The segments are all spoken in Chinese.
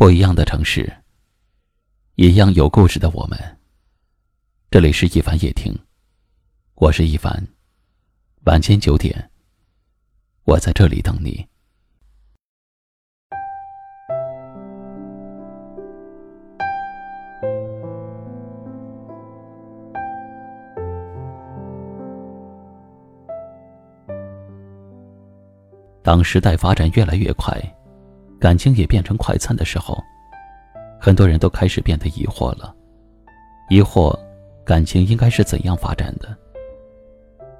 不一样的城市，一样有故事的我们。这里是一凡夜听，我是一凡。晚间九点，我在这里等你。当时代发展越来越快。感情也变成快餐的时候，很多人都开始变得疑惑了。疑惑，感情应该是怎样发展的？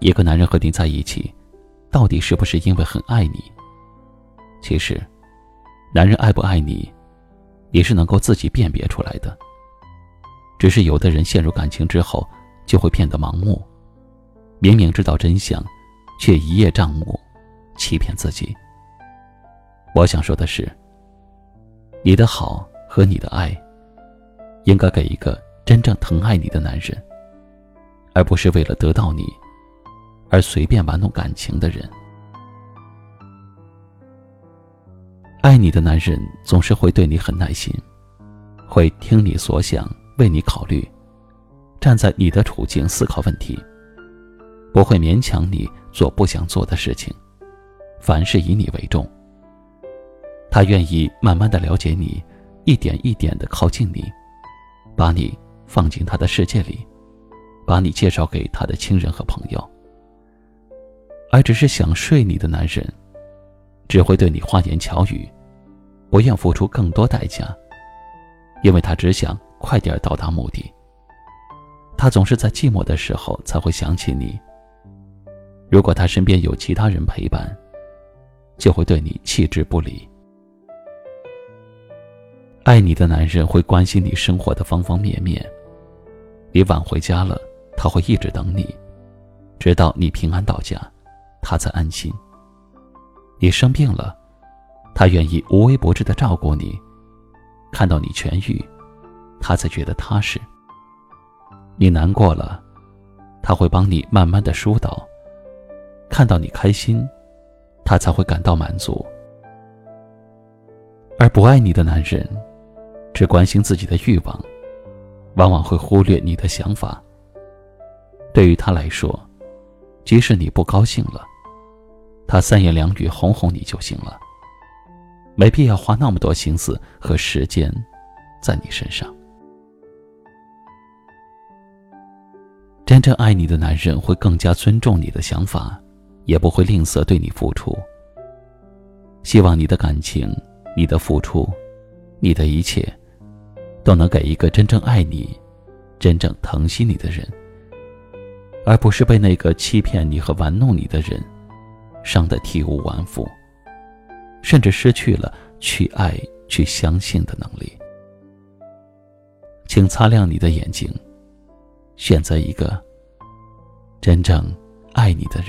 一个男人和你在一起，到底是不是因为很爱你？其实，男人爱不爱你，也是能够自己辨别出来的。只是有的人陷入感情之后，就会变得盲目，明明知道真相，却一叶障目，欺骗自己。我想说的是，你的好和你的爱，应该给一个真正疼爱你的男人，而不是为了得到你，而随便玩弄感情的人。爱你的男人总是会对你很耐心，会听你所想，为你考虑，站在你的处境思考问题，不会勉强你做不想做的事情，凡事以你为重。他愿意慢慢的了解你，一点一点的靠近你，把你放进他的世界里，把你介绍给他的亲人和朋友。而只是想睡你的男人，只会对你花言巧语，不愿付出更多代价，因为他只想快点到达目的。他总是在寂寞的时候才会想起你。如果他身边有其他人陪伴，就会对你弃之不理。爱你的男人会关心你生活的方方面面。你晚回家了，他会一直等你，直到你平安到家，他才安心。你生病了，他愿意无微不至的照顾你，看到你痊愈，他才觉得踏实。你难过了，他会帮你慢慢的疏导，看到你开心，他才会感到满足。而不爱你的男人。只关心自己的欲望，往往会忽略你的想法。对于他来说，即使你不高兴了，他三言两语哄哄你就行了，没必要花那么多心思和时间在你身上。真正爱你的男人会更加尊重你的想法，也不会吝啬对你付出。希望你的感情、你的付出、你的一切。都能给一个真正爱你、真正疼惜你的人，而不是被那个欺骗你和玩弄你的人伤得体无完肤，甚至失去了去爱、去相信的能力。请擦亮你的眼睛，选择一个真正爱你的人。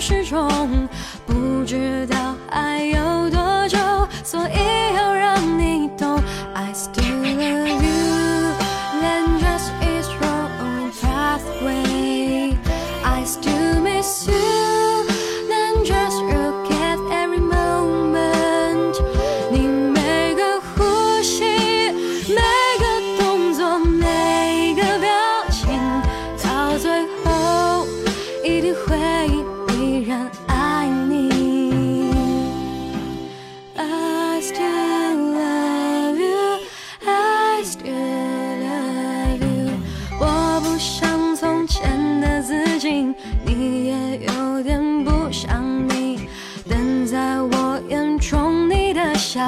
时钟，不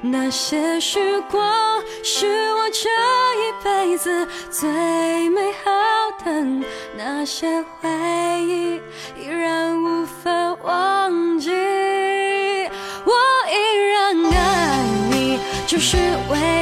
那些时光是我这一辈子最美好的那些回忆依然无法忘记。我依然爱你就是唯